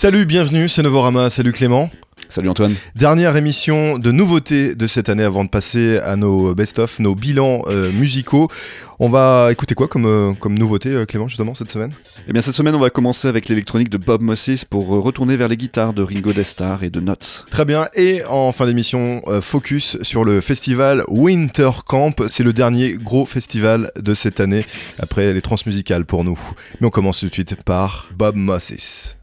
Salut, bienvenue, c'est Novorama, salut Clément. Salut Antoine. Dernière émission de nouveautés de cette année avant de passer à nos best-of, nos bilans euh, musicaux. On va écouter quoi comme, euh, comme nouveauté, euh, Clément, justement, cette semaine? Eh bien, cette semaine, on va commencer avec l'électronique de Bob Moses pour retourner vers les guitares de Ringo Destar et de Notes. Très bien. Et en fin d'émission, focus sur le festival Winter Camp. C'est le dernier gros festival de cette année, après les transmusicales pour nous. Mais on commence tout de suite par Bob Moses.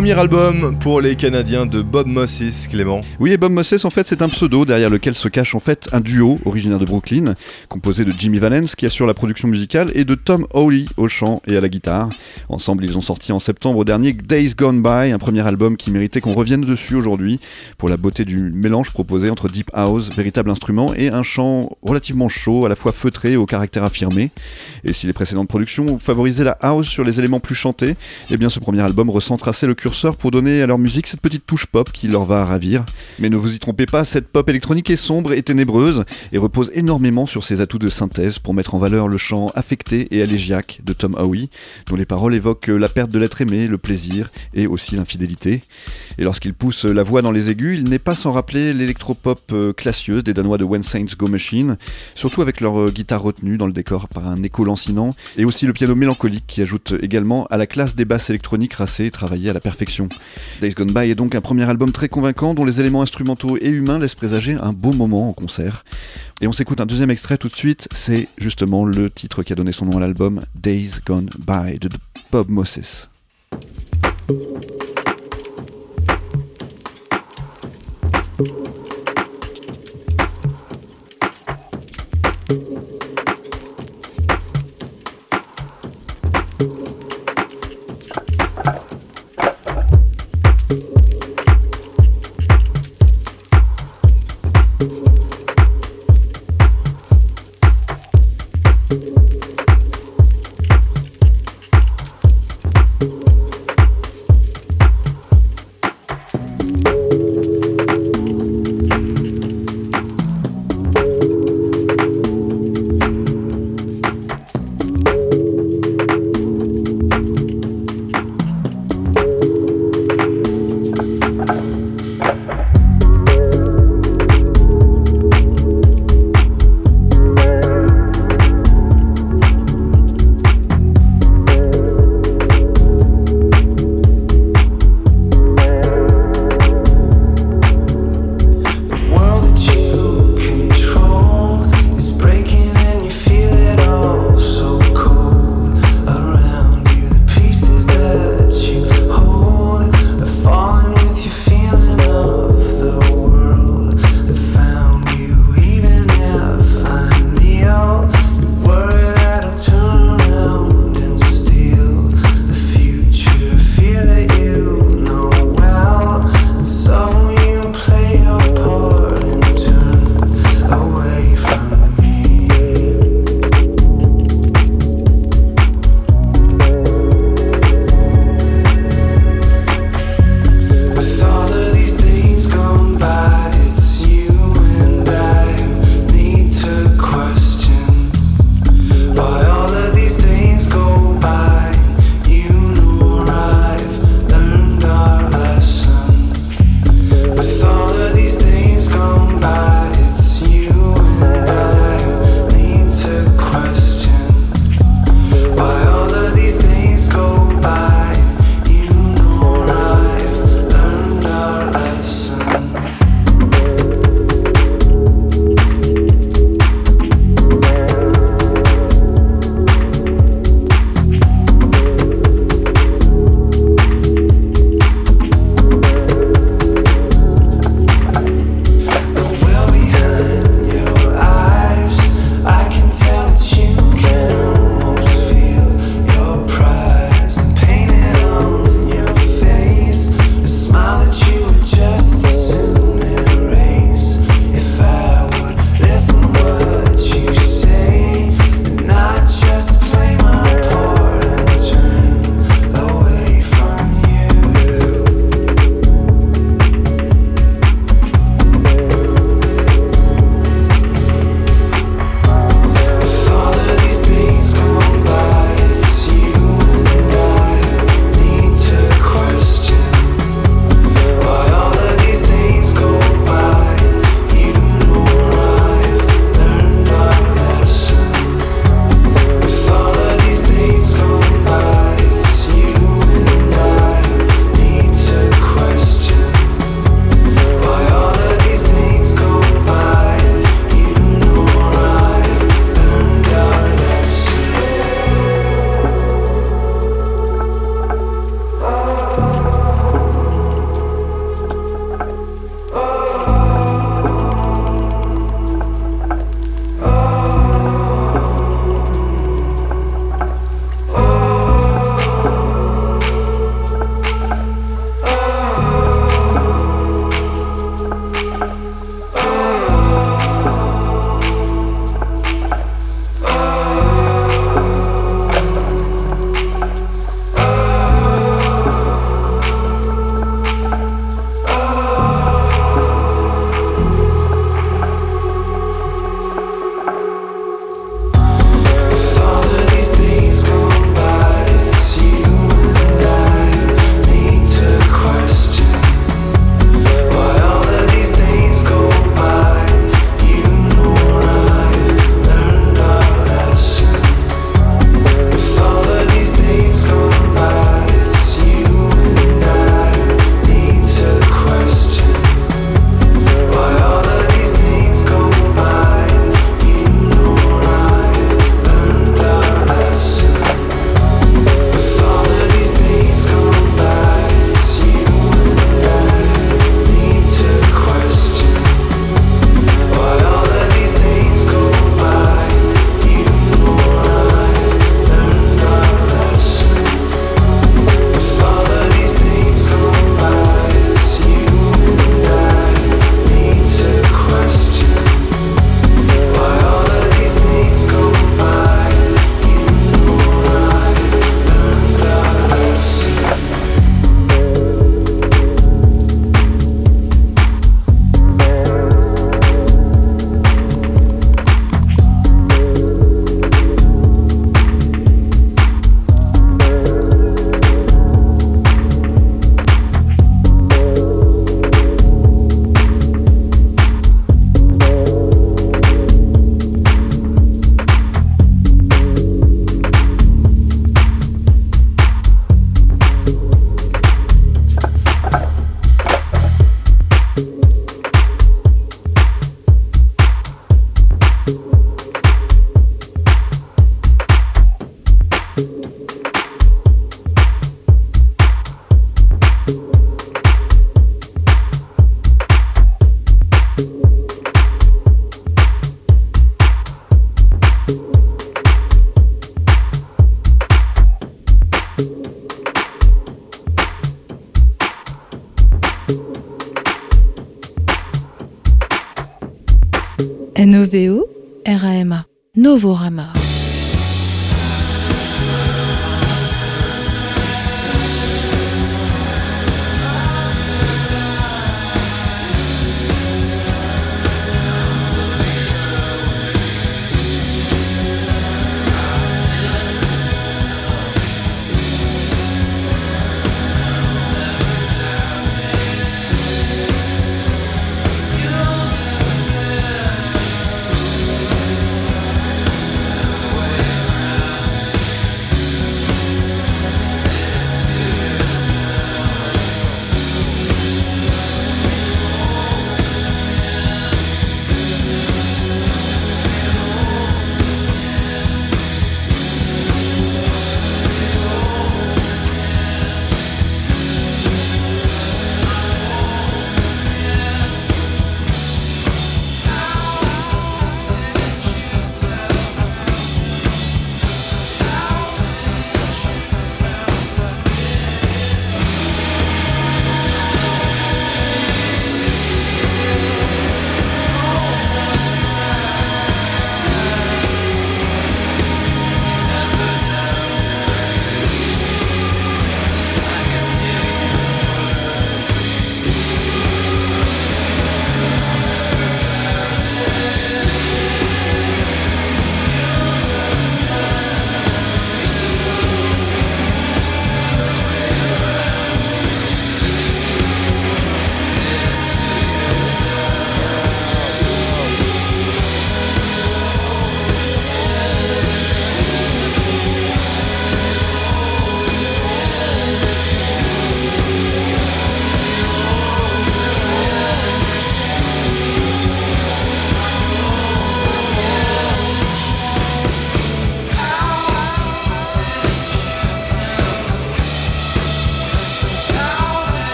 Premier album pour les Canadiens de Bob Moses, Clément. Oui, et Bob Moses, en fait, c'est un pseudo derrière lequel se cache en fait un duo originaire de Brooklyn, composé de Jimmy Valence qui assure la production musicale et de Tom Hawley au chant et à la guitare. Ensemble, ils ont sorti en septembre dernier Days Gone By, un premier album qui méritait qu'on revienne dessus aujourd'hui pour la beauté du mélange proposé entre Deep House, véritable instrument, et un chant relativement chaud, à la fois feutré et au caractère affirmé. Et si les précédentes productions favorisaient la house sur les éléments plus chantés, eh bien ce premier album recentre assez le curseur pour donner à leur musique cette petite touche pop qui leur va ravir. Mais ne vous y trompez pas, cette pop électronique est sombre et ténébreuse et repose énormément sur ses atouts de synthèse pour mettre en valeur le chant affecté et alégiaque de Tom Howe, dont les paroles évoquent la perte de l'être aimé, le plaisir et aussi l'infidélité. Et lorsqu'il pousse la voix dans les aigus, il n'est pas sans rappeler l'électropop euh, classieuse des Danois de When Saints Go Machine, surtout avec leur euh, guitare retenue dans le décor par un écho lancinant, et aussi le piano mélancolique qui ajoute également à la classe des basses électroniques racées et travaillées à la perfection. Days Gone By est donc un premier album très convaincant dont les éléments instrumentaux et humains laissent présager un beau moment en concert. Et on s'écoute un deuxième extrait tout de suite, c'est justement le titre qui a donné son nom à l'album, Days Gone By de Bob Moses.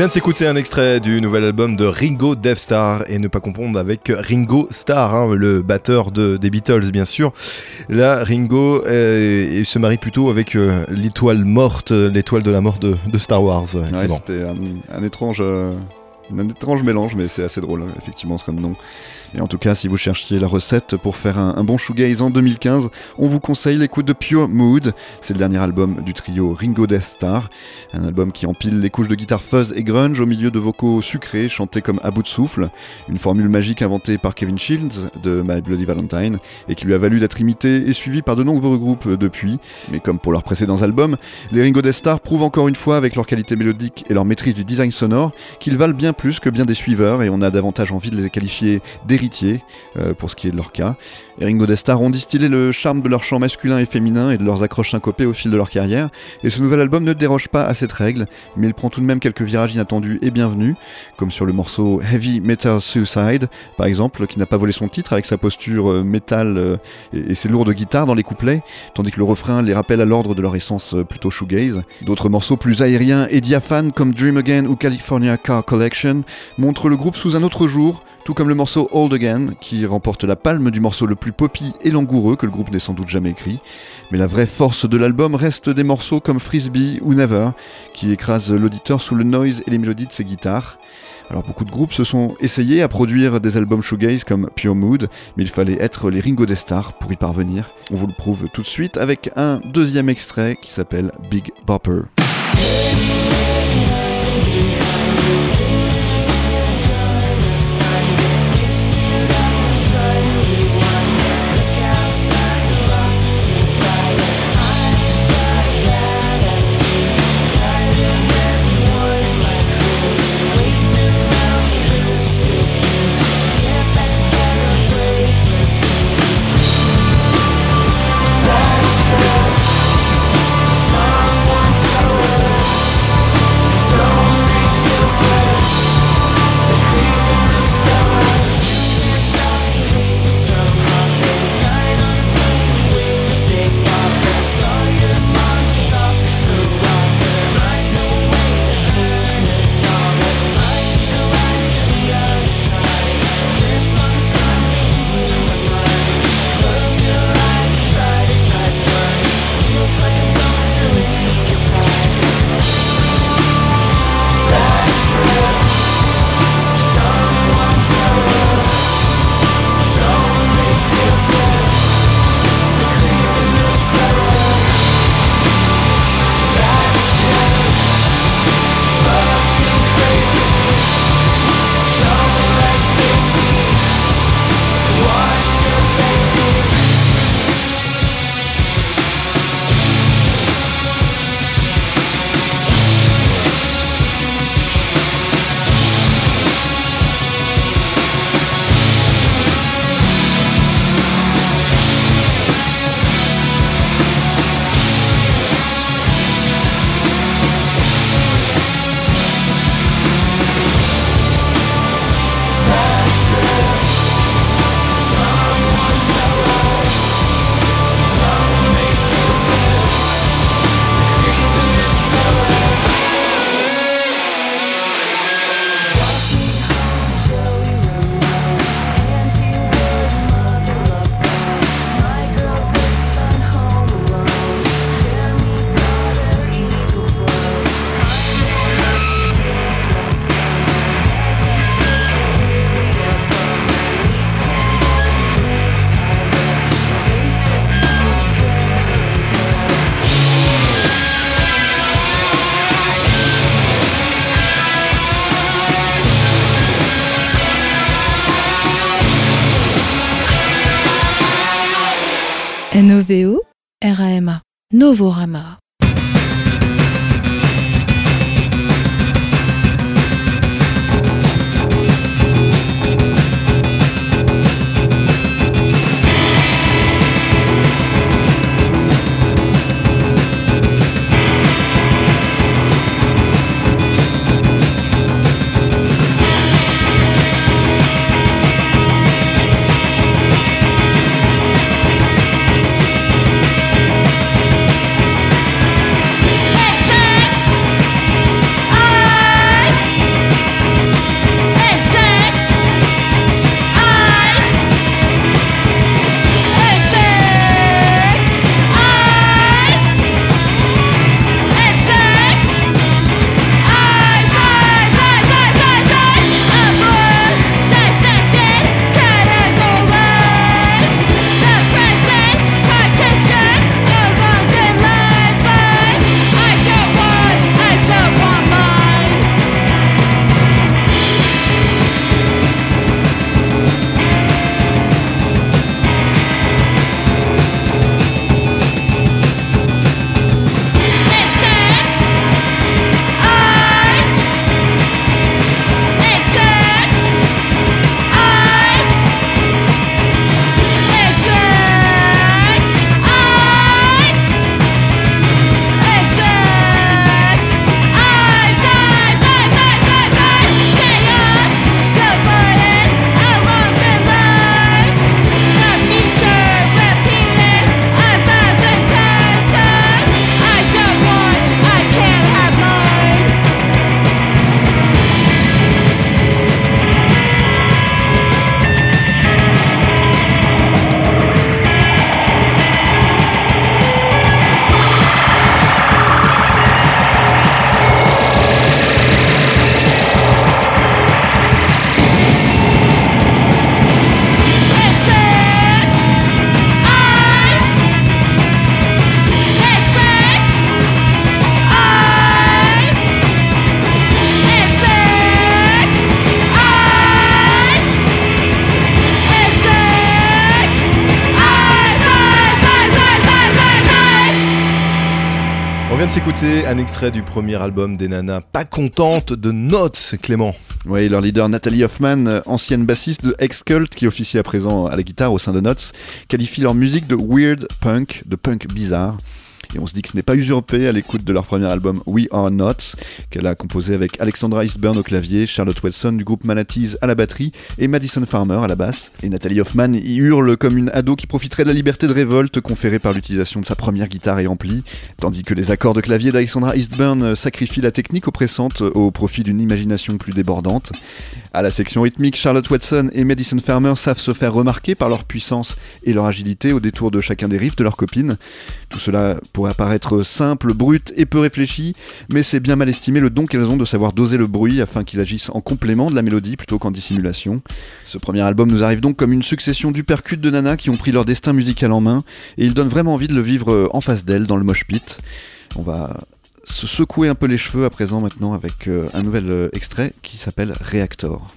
Vient de s'écouter un extrait du nouvel album de Ringo Death Star et ne pas confondre avec Ringo Starr, hein, le batteur de, des Beatles bien sûr. Là, Ringo se marie plutôt avec euh, l'étoile morte, l'étoile de la mort de, Star Wars. C'était un, étrange, euh, un étrange mélange, mais c'est assez drôle, effectivement, ce comme nom. Et en tout cas, si vous cherchiez la recette pour faire un, bon shoegaze en 2015, on vous conseille l'écoute de Pure Mood. C'est le dernier album du trio Ringo Death Star. Un album qui empile les couches de guitare fuzz et grunge au milieu de vocaux sucrés chantés comme à bout de souffle. Une formule magique inventée par Kevin Shields de My Bloody Valentine et qui lui a valu d'être imité et suivi par de nombreux groupes depuis. Mais comme pour leurs précédents albums, les Ringo Death Star prouvent encore une fois avec leur qualité mélodique et leur maîtrise du design sonore qu'ils valent bien plus que bien des suiveurs et on a davantage envie de les qualifier euh, pour ce qui est de leur cas. Et Ringo Destar ont distillé le charme de leur chant masculin et féminin et de leurs accroches syncopées au fil de leur carrière, et ce nouvel album ne déroge pas à cette règle, mais il prend tout de même quelques virages inattendus et bienvenus, comme sur le morceau Heavy Metal Suicide, par exemple, qui n'a pas volé son titre avec sa posture euh, métal euh, et ses lourdes guitares dans les couplets, tandis que le refrain les rappelle à l'ordre de leur essence plutôt shoegaze. D'autres morceaux plus aériens et diaphanes comme Dream Again ou California Car Collection montrent le groupe sous un autre jour, tout comme le morceau Old Again, qui remporte la palme du morceau le plus poppy et langoureux que le groupe n'ait sans doute jamais écrit. Mais la vraie force de l'album reste des morceaux comme Frisbee ou Never, qui écrasent l'auditeur sous le noise et les mélodies de ses guitares. Alors beaucoup de groupes se sont essayés à produire des albums shoegaze comme Pure Mood, mais il fallait être les Ringo des Stars pour y parvenir. On vous le prouve tout de suite avec un deuxième extrait qui s'appelle Big Bopper. Novorama. S'écouter un extrait du premier album des nanas pas contentes de Notes, Clément. Oui, leur leader Nathalie Hoffman, ancienne bassiste de Ex-Cult qui officie à présent à la guitare au sein de Notes, qualifie leur musique de weird punk, de punk bizarre. Et on se dit que ce n'est pas usurpé à l'écoute de leur premier album We Are Not, qu'elle a composé avec Alexandra Eastburn au clavier, Charlotte Wilson du groupe Manatees à la batterie et Madison Farmer à la basse. Et Nathalie Hoffman y hurle comme une ado qui profiterait de la liberté de révolte conférée par l'utilisation de sa première guitare et ampli, tandis que les accords de clavier d'Alexandra Eastburn sacrifient la technique oppressante au profit d'une imagination plus débordante. À la section rythmique, Charlotte Watson et Madison Farmer savent se faire remarquer par leur puissance et leur agilité au détour de chacun des riffs de leurs copines. Tout cela pourrait apparaître simple, brut et peu réfléchi, mais c'est bien mal estimé le don qu'elles ont de savoir doser le bruit afin qu'il agisse en complément de la mélodie plutôt qu'en dissimulation. Ce premier album nous arrive donc comme une succession d'upercutes de nanas qui ont pris leur destin musical en main, et il donne vraiment envie de le vivre en face d'elles dans le mosh pit. On va se secouer un peu les cheveux à présent maintenant avec euh, un nouvel euh, extrait qui s'appelle Reactor.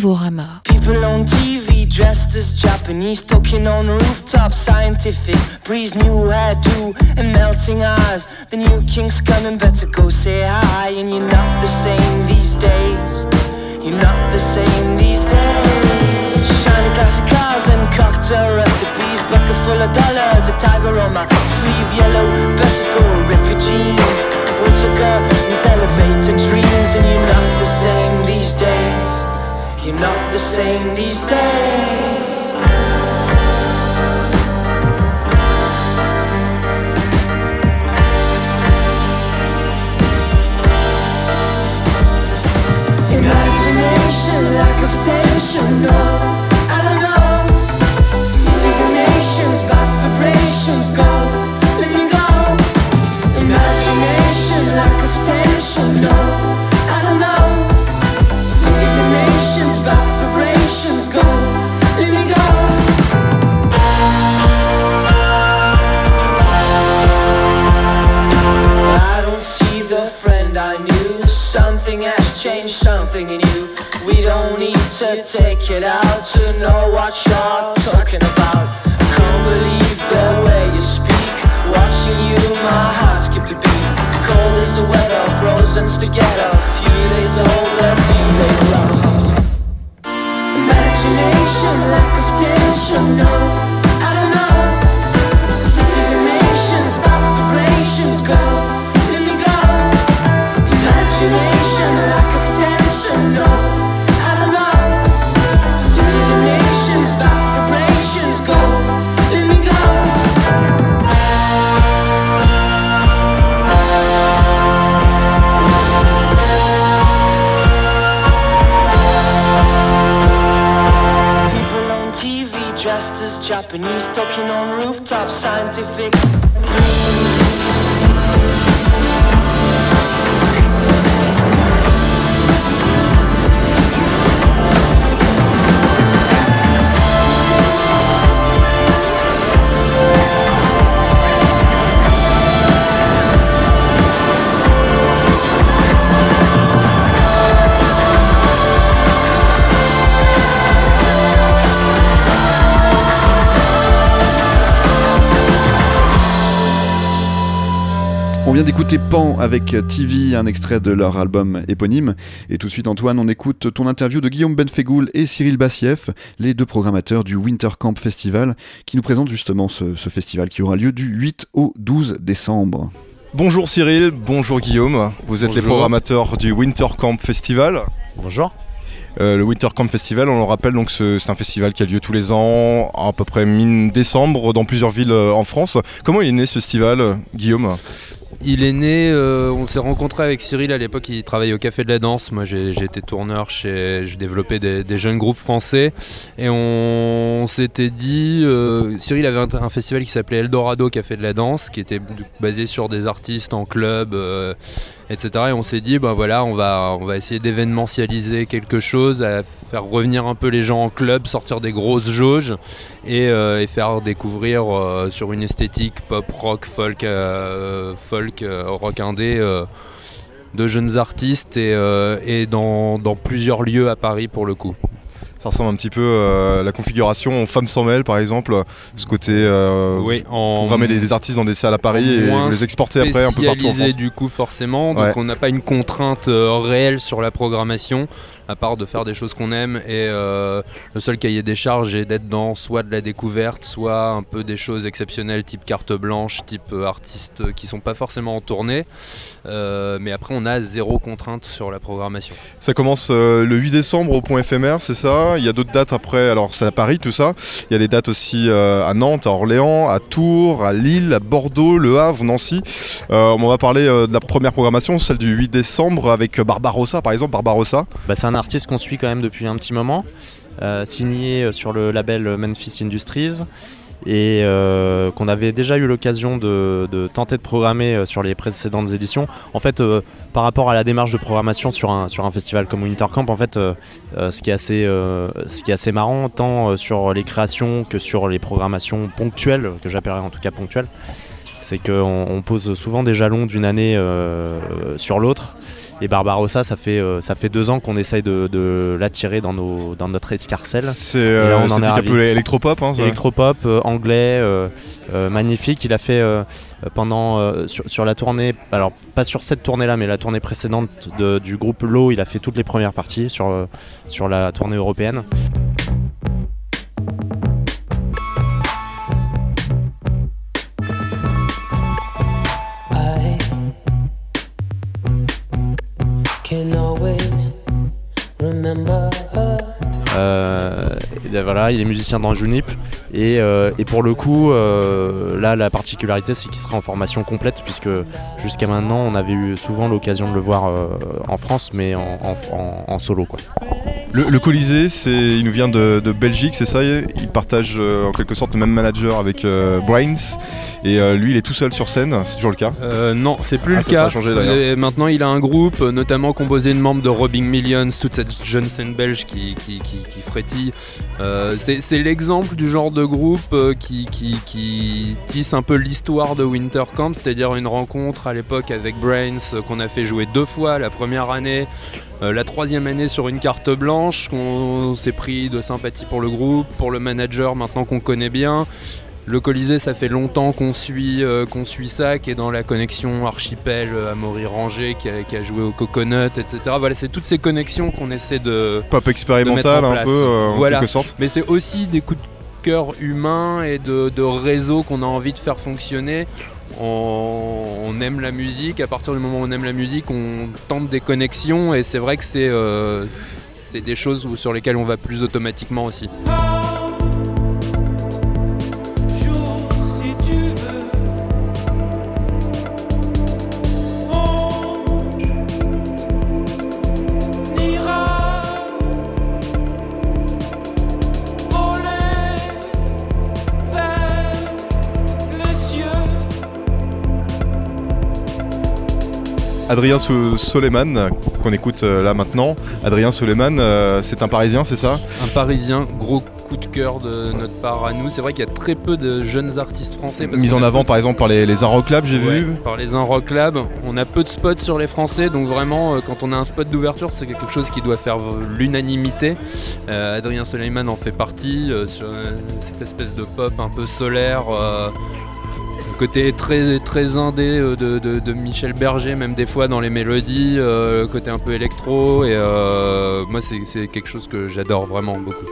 People on TV dressed as Japanese, talking on rooftops, scientific breeze, new hairdo and melting eyes. The new king's coming, better go say hi. And you're not the same these days. You're not the same these days. Shiny classic cars and cocktail recipes, bucket full of dollars, a tiger on my sleeve, yellow versus gold refugees. What's curtains, elevator You're not the same these days. Imagination, lack of tension, no, to take it out to know what you're Japanese, talking on rooftops, scientific. Vient d'écouter Pan avec TV, un extrait de leur album éponyme. Et tout de suite, Antoine, on écoute ton interview de Guillaume Benfegoul et Cyril Bassieff, les deux programmateurs du Winter Camp Festival, qui nous présentent justement ce, ce festival qui aura lieu du 8 au 12 décembre. Bonjour Cyril, bonjour Guillaume. Vous êtes les programmateurs du Winter Camp Festival. Bonjour. Euh, le Winter Camp Festival, on le rappelle, donc ce- c'est un festival qui a lieu tous les ans, à peu près mi-décembre, dans plusieurs villes euh, en France. Comment il est né ce festival, Guillaume? Il est né, euh, on s'est rencontré avec Cyril à l'époque, il travaillait au Café de la Danse. Moi été tourneur, chez, je développais des, jeunes groupes français. Et on, s'était dit, euh, Cyril avait un, festival qui s'appelait Eldorado Café de la Danse, qui était basé sur des artistes en club, euh, etc. Et on s'est dit, ben voilà, on va, on va essayer d'événementialiser quelque chose, à faire revenir un peu les gens en club, sortir des grosses jauges et, euh, faire découvrir euh, sur une esthétique pop, rock, folk, euh, folk, rock indé de jeunes artistes et, dans plusieurs lieux à Paris pour le coup. Ça ressemble un petit peu euh, à la configuration Femmes sans mêle, par exemple, ce côté euh, oui, en programmer des, des artistes dans des salles à Paris et vous les exporter après un peu partout en France. du coup forcément, donc Ouais. on n'a pas une contrainte euh, réelle sur la programmation à part de faire des choses qu'on aime et euh, le seul cahier des charges est d'être dans soit de la découverte, soit un peu des choses exceptionnelles type carte blanche, type euh, artistes qui sont pas forcément en tournée, Euh, mais après on a zéro contrainte sur la programmation. Ça commence euh, le 8 décembre au point éphémère, c'est ça? Il y a d'autres dates après, alors c'est à Paris tout ça. Il y a des dates aussi euh, à Nantes, à Orléans, à Tours, à Lille, à Bordeaux, Le Havre, Nancy. Euh, on va parler euh, de la première programmation, celle du 8 décembre avec Barbarossa par exemple. Barbarossa, Bah, c'est un artiste qu'on suit quand même depuis un petit moment, euh, signé euh, sur le label Memphis Industries et euh, qu'on avait déjà eu l'occasion de, tenter de programmer sur les précédentes éditions. En fait, par rapport à la démarche de programmation sur un, festival comme Winter Camp, en fait, ce, qui est assez, marrant, tant sur les créations que sur les programmations ponctuelles, que j'appellerais en tout cas ponctuelles, c'est qu'on on pose souvent des jalons d'une année sur l'autre. Et Barbarossa, ça fait, euh, ça fait deux ans qu'on essaye de, de l'attirer dans, nos, dans notre escarcelle. C'est euh, un ravis. peu électropop, hein, ça Electropop, euh, anglais, euh, euh, magnifique. Il a fait euh, pendant euh, sur, sur la tournée, alors pas sur cette tournée-là, mais la tournée précédente de- du groupe Low, il a fait toutes les premières parties sur, euh, sur la tournée européenne. Remember. Et ben voilà, il est musicien dans Junip et, euh, et pour le coup, euh, là la particularité c'est qu'il sera en formation complète puisque jusqu'à maintenant on avait eu souvent l'occasion de le voir euh, en France mais en, en- en- en solo quoi. Le, le Colisée, c'est, il nous vient de, de Belgique, c'est ça Il partage euh, en quelque sorte le même manager avec euh, Brains. Et euh, lui, il est tout seul sur scène, c'est toujours le cas? Euh, non, c'est plus Ah, le ça, cas. ça a changé. Et maintenant, il a un groupe, notamment composé de membres de Robbing Millions, toute cette jeune scène belge qui, qui, qui, qui frétille. Euh, c'est l'exemple du genre de groupe euh, qui, tisse un peu l'histoire de Winter Camp, c'est-à-dire une rencontre à l'époque avec Brains euh, qu'on a fait jouer deux fois la première année. la troisième année sur une carte blanche, qu'on s'est pris de sympathie pour le groupe, pour le manager maintenant qu'on connaît bien. Le Colisée, ça fait longtemps qu'on suit, euh, qu'on suit ça, qui est dans la connexion Archipel, euh, Amaury Ranger, qui a, qui a joué au Coconut, etc. Voilà, c'est toutes ces connexions qu'on essaie de. Pop expérimental, De un peu, euh, en quelque sorte. Mais c'est aussi des coups de cœur humains et de, de réseaux qu'on a envie de faire fonctionner. On, aime la musique, à partir du moment où on aime la musique, on tente des connexions et c'est vrai que c'est euh, des choses sur lesquelles on va plus automatiquement aussi. Adrien So- Soleiman, qu'on écoute euh, là maintenant. Adrien Soleiman, euh, c'est un Parisien, c'est ça? Un Parisien, gros coup de cœur de notre part à nous. C'est vrai qu'il y a très peu de jeunes artistes français. qu'on en avant de- par exemple par les, les Aroc Lab, j'ai Ouais, vu. par les Un Rock Lab. On a peu de spots sur les Français, donc vraiment, euh, quand on a un spot d'ouverture, c'est quelque chose qui doit faire l'unanimité. Euh, Adrien Soleiman en fait partie, euh, sur cette espèce de pop un peu solaire. euh, côté très, très indé euh, de, Michel Berger, même des fois dans les mélodies, euh, le côté un peu électro, et euh, moi c'est quelque chose que j'adore vraiment beaucoup.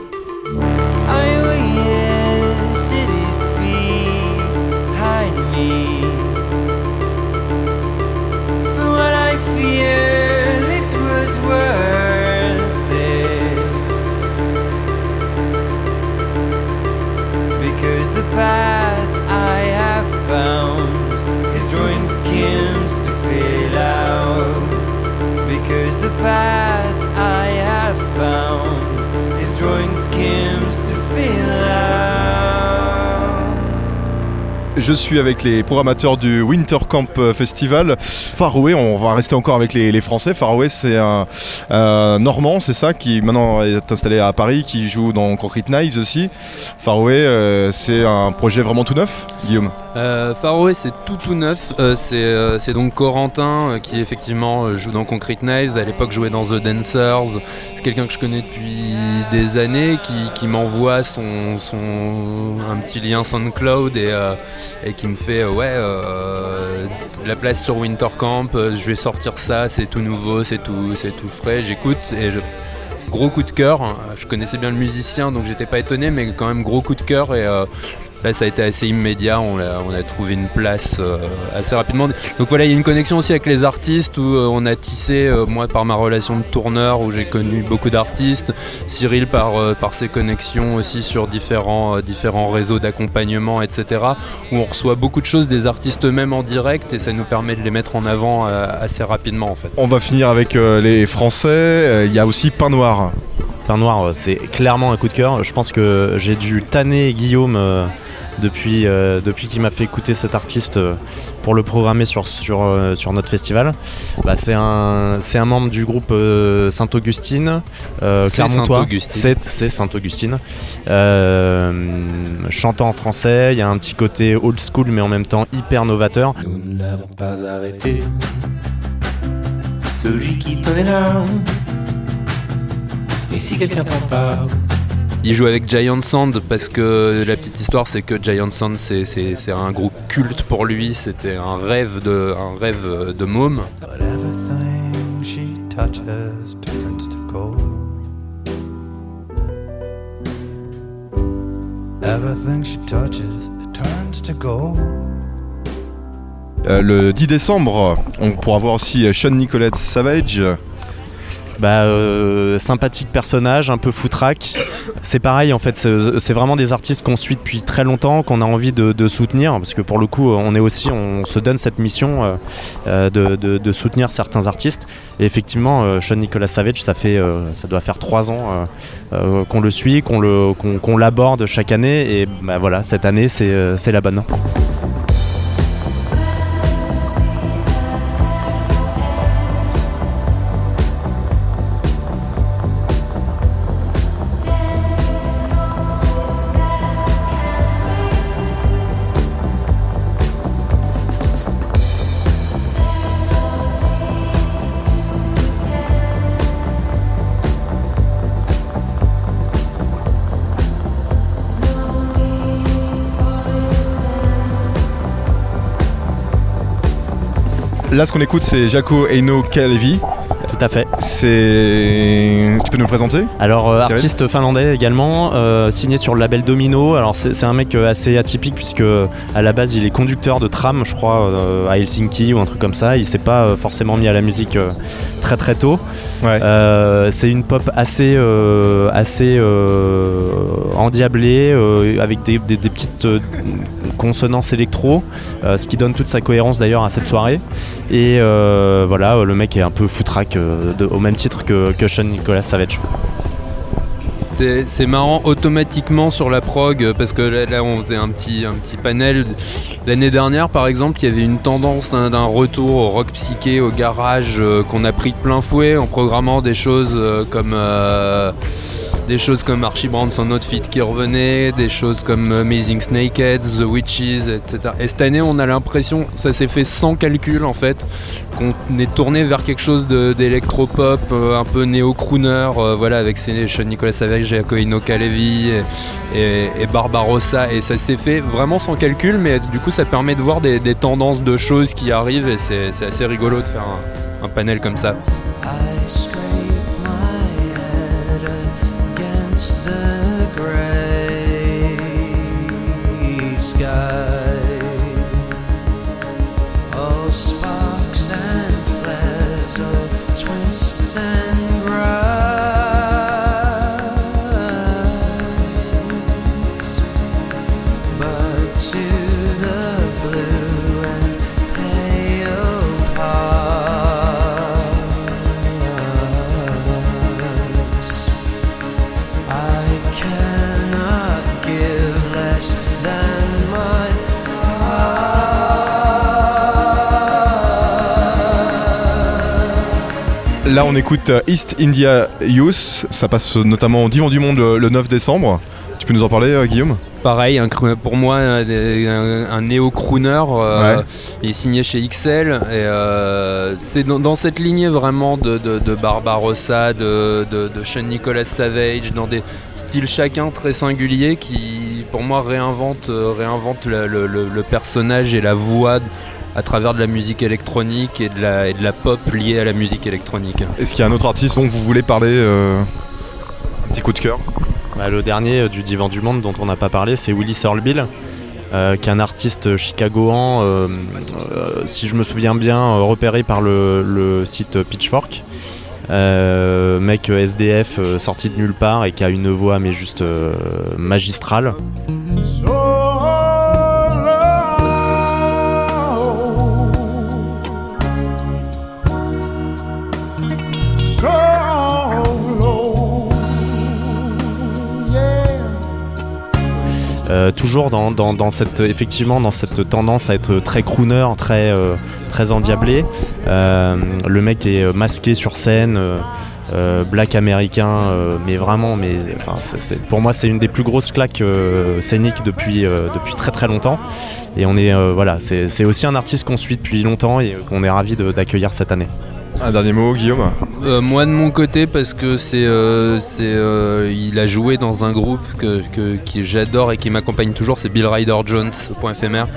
Je suis avec les programmateurs du Winter Camp euh, Festival. Faraway, on va rester encore avec les, Français. Faraway, c'est un, Normand, c'est ça, qui maintenant est installé à Paris, qui joue dans Concrete Knives aussi. Faraway, euh, c'est un projet vraiment tout neuf, Guillaume? Euh, c'est tout tout neuf, Euh, c'est euh, c'est donc Corentin euh, qui effectivement joue dans Concrete Knives, à l'époque jouait dans The Dancers, c'est quelqu'un que je connais depuis des années qui, m'envoie son, un petit lien SoundCloud et, qui me fait ouais la place sur Winter Camp, je vais sortir ça, c'est tout nouveau, c'est tout, tout frais, j'écoute et gros coup de cœur. Je connaissais bien le musicien, donc j'étais pas étonné, mais quand même gros coup de cœur. Et là, ça a été assez immédiat. On a, trouvé une place euh, assez rapidement. Donc voilà, il y a une connexion aussi avec les artistes où euh, on a tissé, euh, moi par ma relation de tourneur, où j'ai connu beaucoup d'artistes. Cyril par, ses connexions aussi sur différents, différents réseaux d'accompagnement, etc. Où on reçoit beaucoup de choses des artistes eux-mêmes en direct et ça nous permet de les mettre en avant assez rapidement en fait. On va finir avec les Français. Il y a aussi Pain Noir. Pain Noir, euh, c'est clairement un coup de cœur. Je pense que j'ai dû tanner Guillaume euh, depuis, euh, depuis qu'il m'a fait écouter cet artiste euh, pour le programmer sur, sur, euh, sur notre festival. Bah, c'est un, c'est un membre du groupe euh, Saint-Augustine, euh, C'est Clermontois. Saint-Augustine. C'est, c'est Saint-Augustine. Euh, chantant en français, il y a un petit côté old school mais en même temps hyper novateur. Nous ne l'avons pas arrêté. celui qui tenait l'arme. Et si quelqu'un t'en parle, Il joue avec Giant Sand parce que la petite histoire c'est que Giant Sand c'est, c'est- c'est un groupe culte pour lui, c'était un rêve de, un rêve de môme. but everything she touches turns to gold. Everything she touches it turns to gold. Euh, le 10 décembre, on pourra voir aussi Sean Nicolette Savage. Bah, euh, sympathique personnage, un peu foutraque. C'est pareil en fait, c'est vraiment des artistes qu'on suit depuis très longtemps, qu'on a envie de, soutenir, parce que pour le coup, on est aussi, on se donne cette mission euh, euh, de, soutenir certains artistes. Et effectivement, Sean Nicolas Savage, ça doit faire trois ans qu'on le suit, qu'on l'aborde chaque année, et bah, voilà, cette année, c'est la bonne. Là, ce qu'on écoute, c'est Jaco Eino Kalevi. Tout à fait. C'est. Tu peux nous le présenter? Alors euh, artiste finlandais également, euh, signé sur le label Domino. Alors c'est un mec euh, assez atypique puisque à la base il est conducteur de tram, je crois, euh, à Helsinki ou un truc comme ça. Il s'est pas forcément mis à la musique très très tôt. Ouais. C'est une pop assez assez endiablée avec des, des- des petites consonances électro, ce qui donne toute sa cohérence d'ailleurs à cette soirée. Et voilà, le mec est un peu foutraque au même titre que, Sean Nicolas Savage. C'est, marrant automatiquement sur la prog parce que là, on faisait un petit, un petit panel. L'année dernière par exemple il y avait une tendance d'un, d'un retour au rock psyché, au garage euh, qu'on a pris de plein fouet en programmant des choses euh, comme euh, des choses comme Archie Branson Outfit qui revenait, des choses comme Amazing Snakeheads, The Witches, etc. Et cette année on a l'impression, ça s'est fait sans calcul en fait, qu'on est tourné vers quelque chose d'électropop, euh, un peu néo-crooner, euh, voilà, avec Nicolas Savage, Jaco Ino Kalevi et, et- Barbarossa. Et ça s'est fait vraiment sans calcul, mais du coup, ça permet de voir des, tendances de choses qui arrivent et c'est assez rigolo de faire un panel comme ça. Là, on écoute euh, East India Youth. Ça passe notamment au Divan du Monde le 9 décembre. Tu peux nous en parler, euh, Guillaume? Pareil, un pour moi, un, néo-crooner. euh, Ouais. Il est signé chez XL. Euh, c'est dans, dans cette lignée vraiment de, de- de Barbarossa, de, de, de Sean Nicolas Savage, dans des styles chacun très singuliers qui, pour moi, réinventent, réinventent le, le- le- le personnage et la voix à travers de la musique électronique et de la, et de la pop liée à la musique électronique. Est-ce qu'il y a un autre artiste dont vous voulez parler euh, Un petit coup de cœur? Bah, le dernier euh, du Divan du Monde dont on n'a pas parlé, c'est Willy Searlbill, euh, qui est un artiste chicagoan, euh, euh, si je me souviens bien, euh, repéré par le, le site Pitchfork. Euh, mec SDF euh, sorti de nulle part et qui a une voix mais juste euh, magistrale. Euh, toujours dans, cette tendance à être très crooner, très euh, endiablé. Euh, le mec est masqué sur scène, black américain, mais vraiment, pour moi c'est une des plus grosses claques scéniques depuis très très longtemps. Et on est voilà, c'est c'est aussi un artiste qu'on suit depuis longtemps et qu'on est ravi d'accueillir cette année. Un dernier mot, Guillaume Euh, moi de mon côté parce que c'est euh, euh, il a joué dans un groupe que, j'adore et qui m'accompagne toujours c'est Bill Ryder Jones point éphémère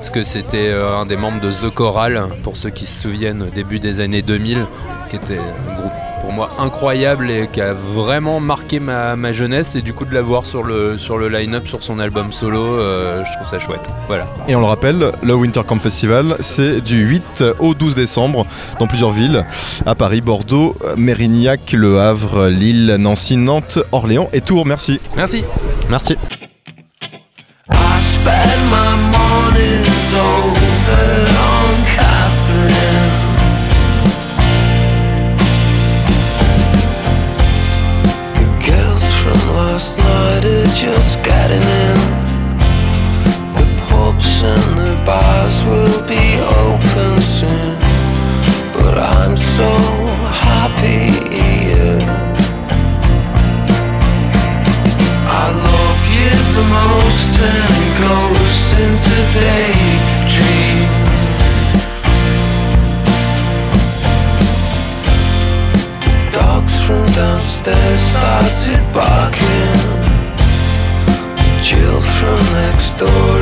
parce que c'était euh, un des membres de The Choral pour ceux qui se souviennent au début des années 2000 qui était un groupe pour moi incroyable et qui a vraiment marqué ma, ma jeunesse et du coup de l'avoir sur le sur le line-up sur son album solo euh, je trouve ça chouette voilà Et on le rappelle, le Winter Camp Festival, c'est du 8 au 12 décembre dans plusieurs villes, à Paris, Bordeaux, Mérignac, Le Havre, Lille, Nancy, Nantes, Orléans et Tours. Merci. merci Merci. todo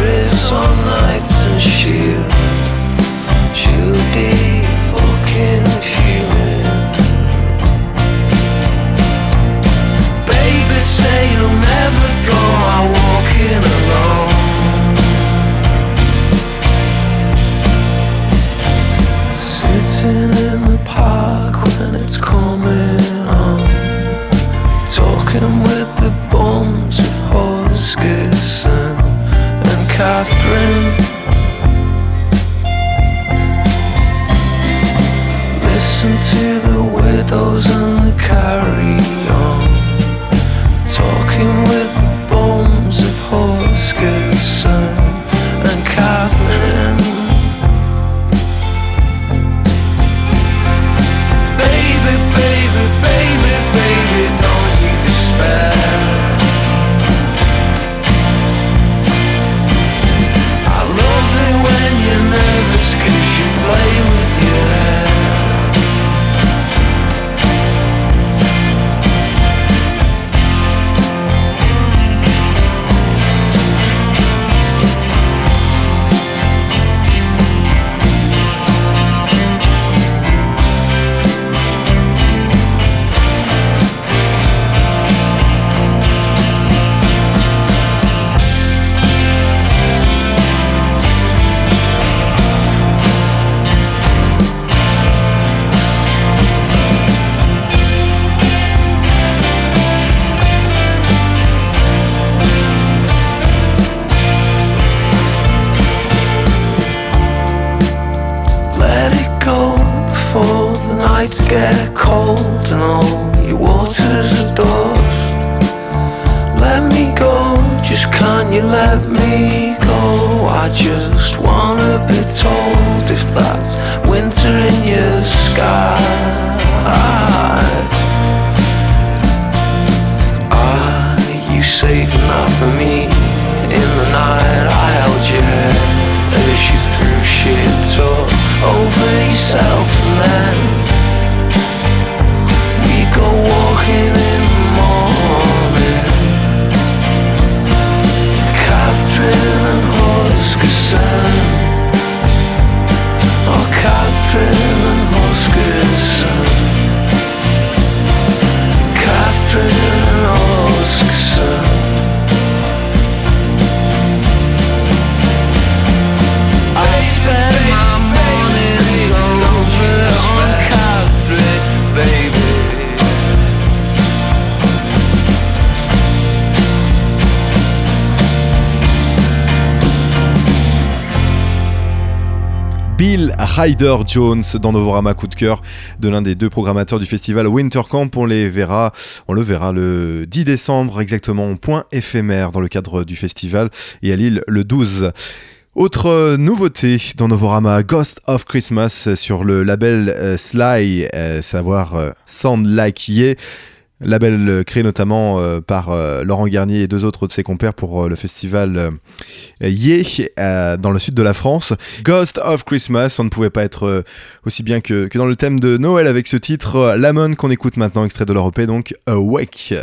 Ryder Jones dans Novorama coup de cœur de l'un des deux programmateurs du festival Winter Camp. On les verra, on le verra le 10 décembre exactement, point éphémère dans le cadre du festival et à Lille le 12. Autre nouveauté dans Novorama, Ghost of Christmas sur le label euh, Sly, euh, savoir euh, Sound Like Label euh, créé notamment euh, par euh, Laurent Garnier et deux autres de ses compères pour le festival Yé dans le sud de la France. Ghost of Christmas, on ne pouvait pas être aussi bien que, que dans le thème de Noël avec ce titre. Lamon qu'on écoute maintenant, extrait de l'Europe, donc Awake.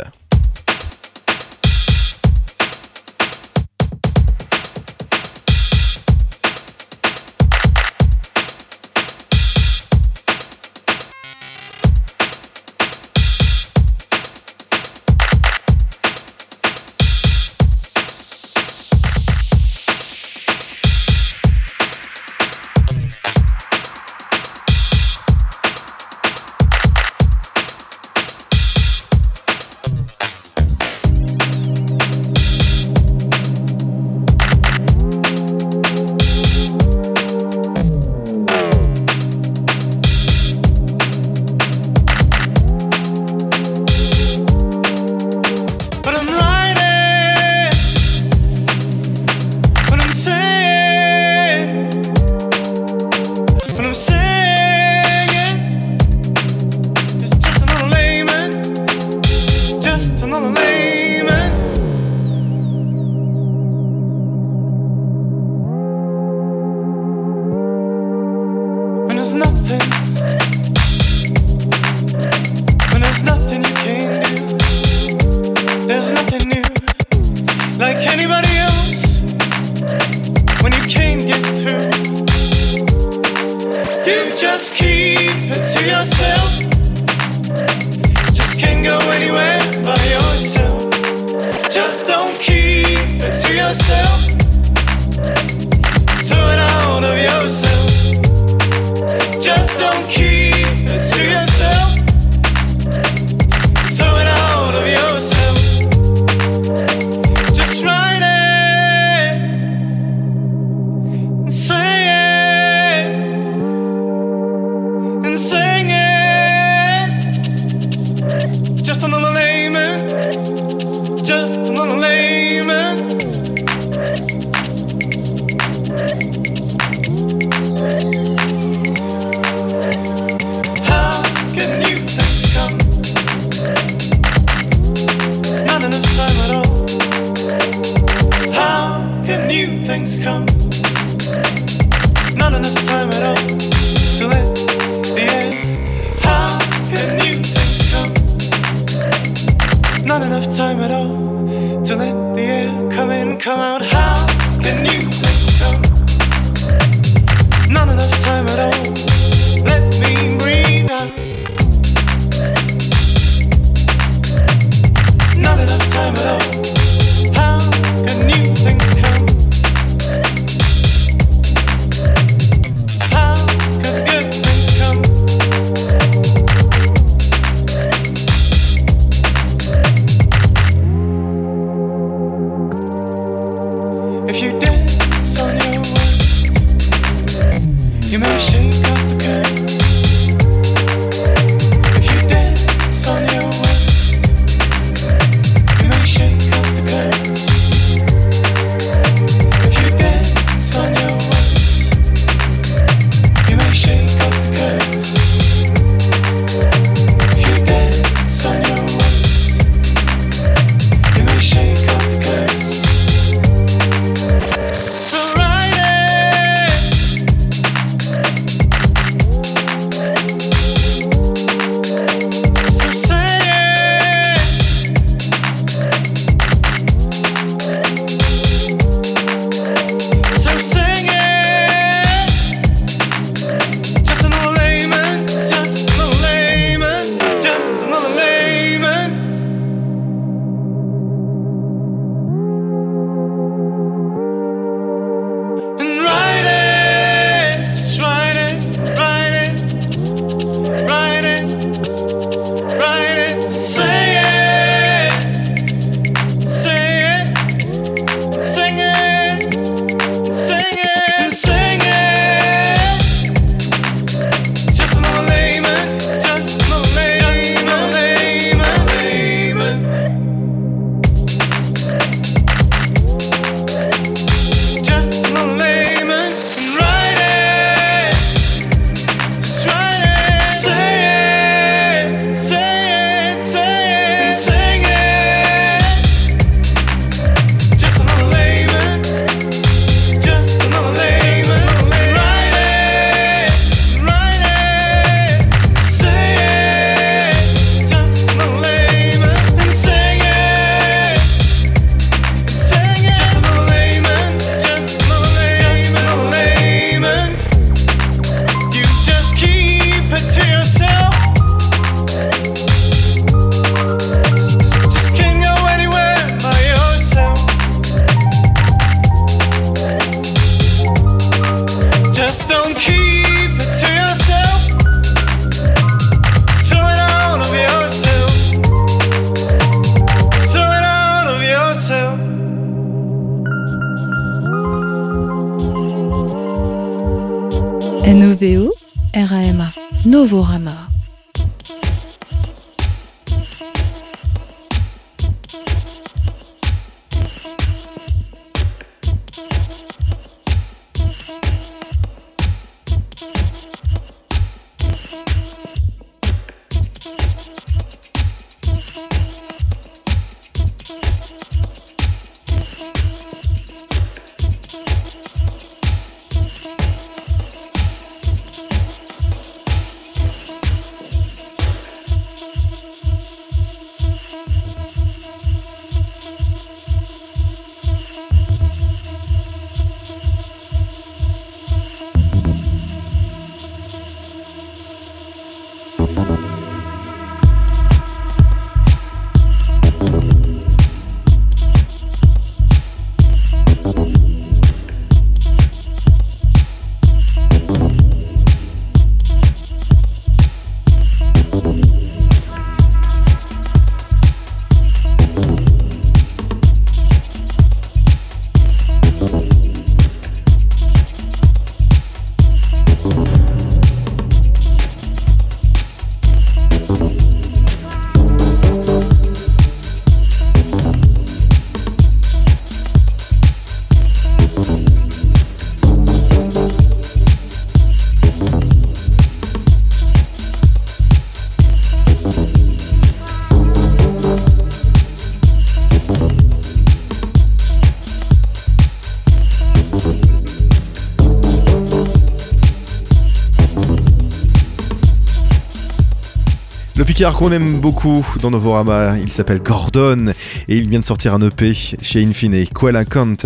Picard qu'on aime beaucoup dans Novorama, il s'appelle Gordon et il vient de sortir un EP chez Infine, Quellacant.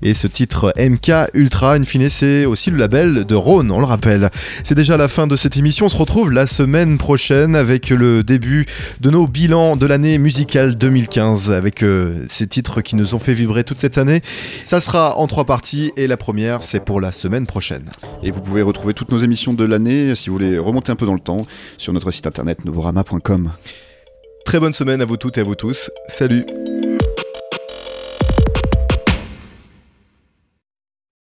Et ce titre MK Ultra, Infine, c'est aussi le label de Rhône, on le rappelle. C'est déjà la fin de cette émission, on se retrouve la semaine prochaine avec le début de nos bilans de l'année musicale 2015, avec euh, ces titres qui nous ont fait vibrer toute cette année. Ça sera en trois parties et la première, c'est pour la semaine prochaine. Et vous pouvez retrouver toutes nos émissions de l'année, si vous voulez remonter un peu dans le temps, sur notre site internet novorama.com. Très bonne semaine à vous toutes et à vous tous. Salut